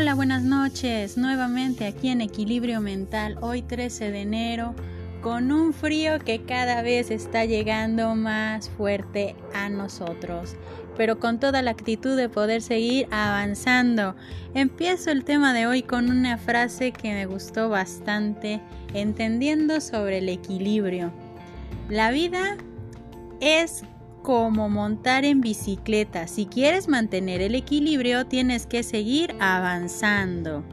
Hola, buenas noches. Nuevamente aquí en Equilibrio Mental, hoy 13 de enero, con un frío que cada vez está llegando más fuerte a nosotros, pero con toda la actitud de poder seguir avanzando. Empiezo el tema de hoy con una frase que me gustó bastante, entendiendo sobre el equilibrio. La vida es como montar en bicicleta. Si quieres mantener el equilibrio, tienes que seguir avanzando.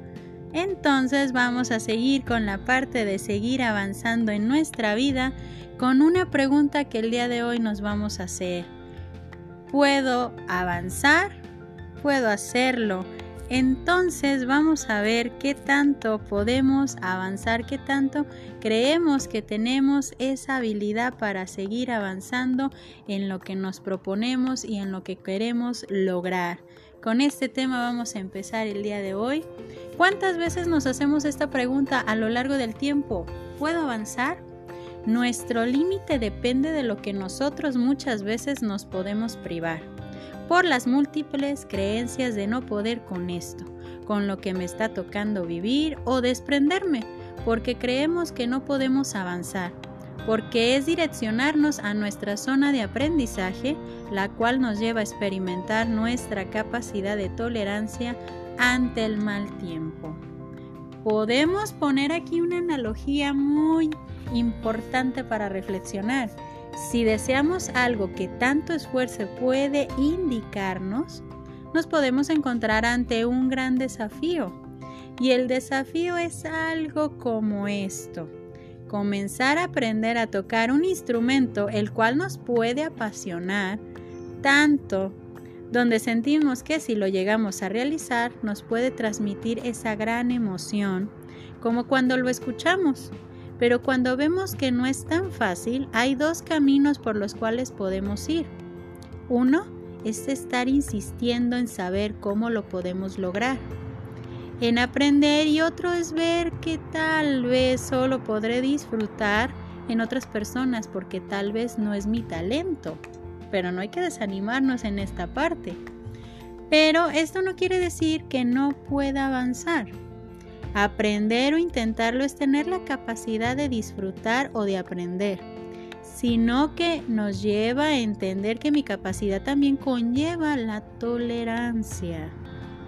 Entonces vamos a seguir con la parte de seguir avanzando en nuestra vida con una pregunta que el día de hoy nos vamos a hacer. ¿Puedo avanzar? ¿Puedo hacerlo? Entonces vamos a ver qué tanto podemos avanzar, qué tanto creemos que tenemos esa habilidad para seguir avanzando en lo que nos proponemos y en lo que queremos lograr. Con este tema vamos a empezar el día de hoy. ¿Cuántas veces nos hacemos esta pregunta a lo largo del tiempo? ¿Puedo avanzar? Nuestro límite depende de lo que nosotros muchas veces nos podemos privar por las múltiples creencias de no poder con esto, con lo que me está tocando vivir o desprenderme, porque creemos que no podemos avanzar, porque es direccionarnos a nuestra zona de aprendizaje, la cual nos lleva a experimentar nuestra capacidad de tolerancia ante el mal tiempo. Podemos poner aquí una analogía muy importante para reflexionar si deseamos algo que tanto esfuerzo puede indicarnos, nos podemos encontrar ante un gran desafío. Y el desafío es algo como esto. Comenzar a aprender a tocar un instrumento el cual nos puede apasionar tanto, donde sentimos que si lo llegamos a realizar nos puede transmitir esa gran emoción, como cuando lo escuchamos. Pero cuando vemos que no es tan fácil, hay dos caminos por los cuales podemos ir. Uno es estar insistiendo en saber cómo lo podemos lograr, en aprender y otro es ver que tal vez solo podré disfrutar en otras personas porque tal vez no es mi talento. Pero no hay que desanimarnos en esta parte. Pero esto no quiere decir que no pueda avanzar. Aprender o intentarlo es tener la capacidad de disfrutar o de aprender, sino que nos lleva a entender que mi capacidad también conlleva la tolerancia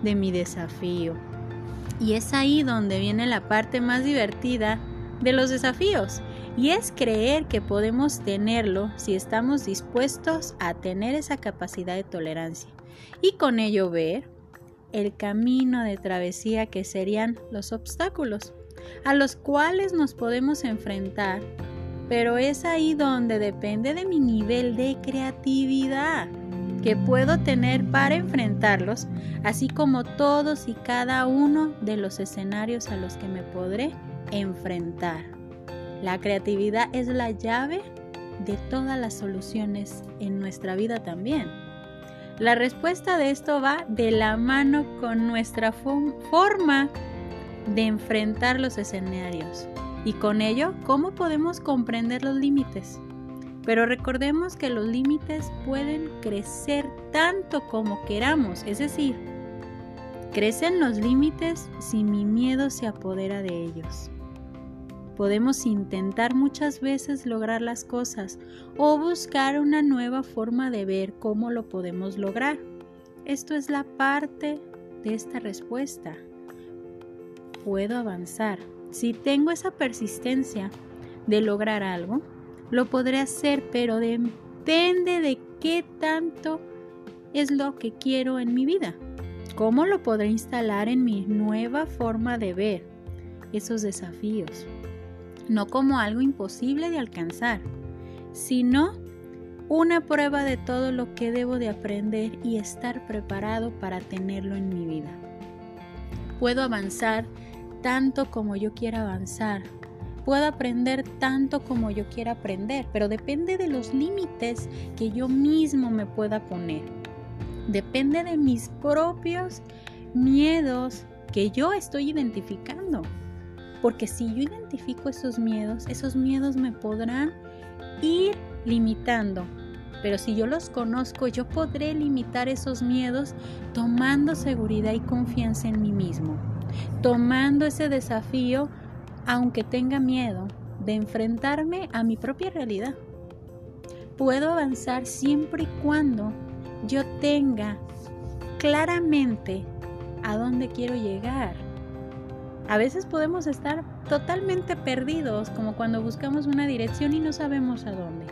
de mi desafío. Y es ahí donde viene la parte más divertida de los desafíos, y es creer que podemos tenerlo si estamos dispuestos a tener esa capacidad de tolerancia y con ello ver el camino de travesía que serían los obstáculos, a los cuales nos podemos enfrentar, pero es ahí donde depende de mi nivel de creatividad que puedo tener para enfrentarlos, así como todos y cada uno de los escenarios a los que me podré enfrentar. La creatividad es la llave de todas las soluciones en nuestra vida también. La respuesta de esto va de la mano con nuestra forma de enfrentar los escenarios y con ello cómo podemos comprender los límites. Pero recordemos que los límites pueden crecer tanto como queramos, es decir, crecen los límites si mi miedo se apodera de ellos. Podemos intentar muchas veces lograr las cosas o buscar una nueva forma de ver cómo lo podemos lograr. Esto es la parte de esta respuesta. Puedo avanzar. Si tengo esa persistencia de lograr algo, lo podré hacer, pero depende de qué tanto es lo que quiero en mi vida. ¿Cómo lo podré instalar en mi nueva forma de ver esos desafíos? No como algo imposible de alcanzar, sino una prueba de todo lo que debo de aprender y estar preparado para tenerlo en mi vida. Puedo avanzar tanto como yo quiera avanzar. Puedo aprender tanto como yo quiera aprender, pero depende de los límites que yo mismo me pueda poner. Depende de mis propios miedos que yo estoy identificando. Porque si yo identifico esos miedos, esos miedos me podrán ir limitando Pero si yo los conozco, yo podré limitar esos miedos tomando seguridad y confianza en mí mismo, tomando ese desafío, aunque tenga miedo, de enfrentarme a mi propia realidad. Puedo avanzar siempre y cuando yo tenga claramente a dónde quiero llegar. A veces podemos estar totalmente perdidos, como cuando buscamos una dirección y no sabemos a dónde.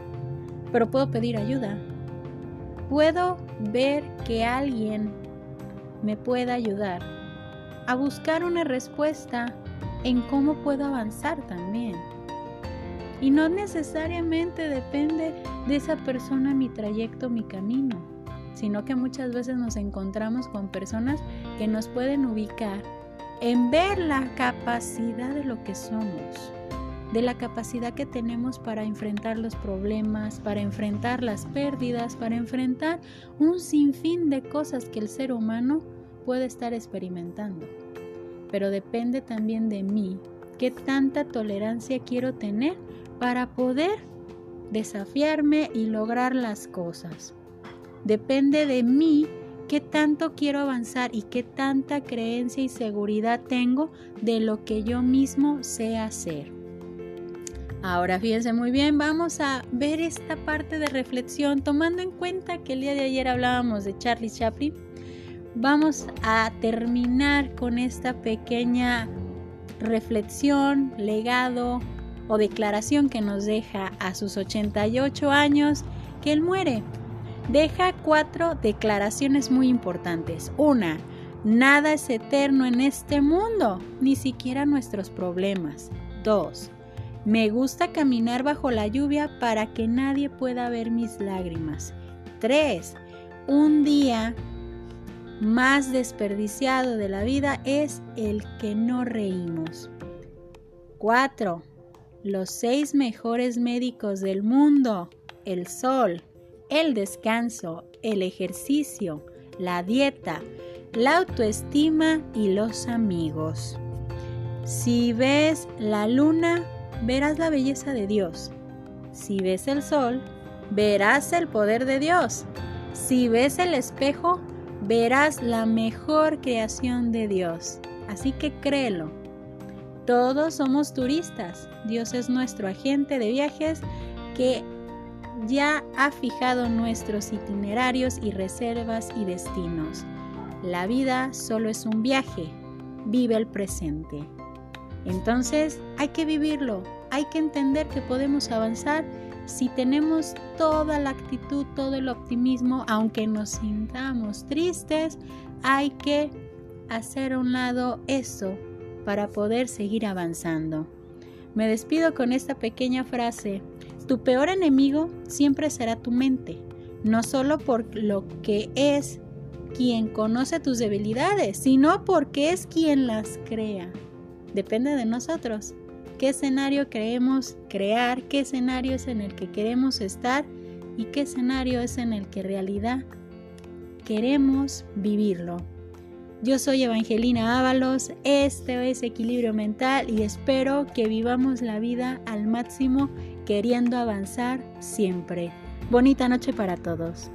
Pero puedo pedir ayuda. Puedo ver que alguien me pueda ayudar a buscar una respuesta en cómo puedo avanzar también. Y no necesariamente depende de esa persona mi trayecto, mi camino, sino que muchas veces nos encontramos con personas que nos pueden ubicar en ver la capacidad de lo que somos, de la capacidad que tenemos para enfrentar los problemas, para enfrentar las pérdidas, para enfrentar un sinfín de cosas que el ser humano puede estar experimentando. Pero depende también de mí qué tanta tolerancia quiero tener para poder desafiarme y lograr las cosas. Depende de mí qué tanto quiero avanzar y qué tanta creencia y seguridad tengo de lo que yo mismo sé hacer. Ahora fíjense muy bien, vamos a ver esta parte de reflexión tomando en cuenta que el día de ayer hablábamos de Charlie Chaplin. Vamos a terminar con esta pequeña reflexión, legado o declaración que nos deja a sus 88 años que él muere deja cuatro declaraciones muy importantes. Una, nada es eterno en este mundo, ni siquiera nuestros problemas. Dos, me gusta caminar bajo la lluvia para que nadie pueda ver mis lágrimas. Tres, un día más desperdiciado de la vida es el que no reímos. Cuatro, los seis mejores médicos del mundo, el sol, el descanso, el ejercicio, la dieta, la autoestima y los amigos. Si ves la luna, verás la belleza de Dios. Si ves el sol, verás el poder de Dios. Si ves el espejo, verás la mejor creación de Dios. Así que créelo. Todos somos turistas. Dios es nuestro agente de viajes que ya ha fijado nuestros itinerarios y reservas y destinos. La vida solo es un viaje, vive el presente. Entonces hay que vivirlo, hay que entender que podemos avanzar si tenemos toda la actitud, todo el optimismo, aunque nos sintamos tristes, hay que hacer a un lado eso para poder seguir avanzando. Me despido con esta pequeña frase. Tu peor enemigo siempre será tu mente, no solo por lo que es quien conoce tus debilidades, sino porque es quien las crea. Depende de nosotros. ¿Qué escenario queremos crear? ¿Qué escenario es en el que queremos estar? ¿Y qué escenario es en el que en realidad queremos vivirlo? Yo soy Evangelina Ábalos, este es Equilibrio Mental y espero que vivamos la vida al máximo queriendo avanzar siempre. Bonita noche para todos.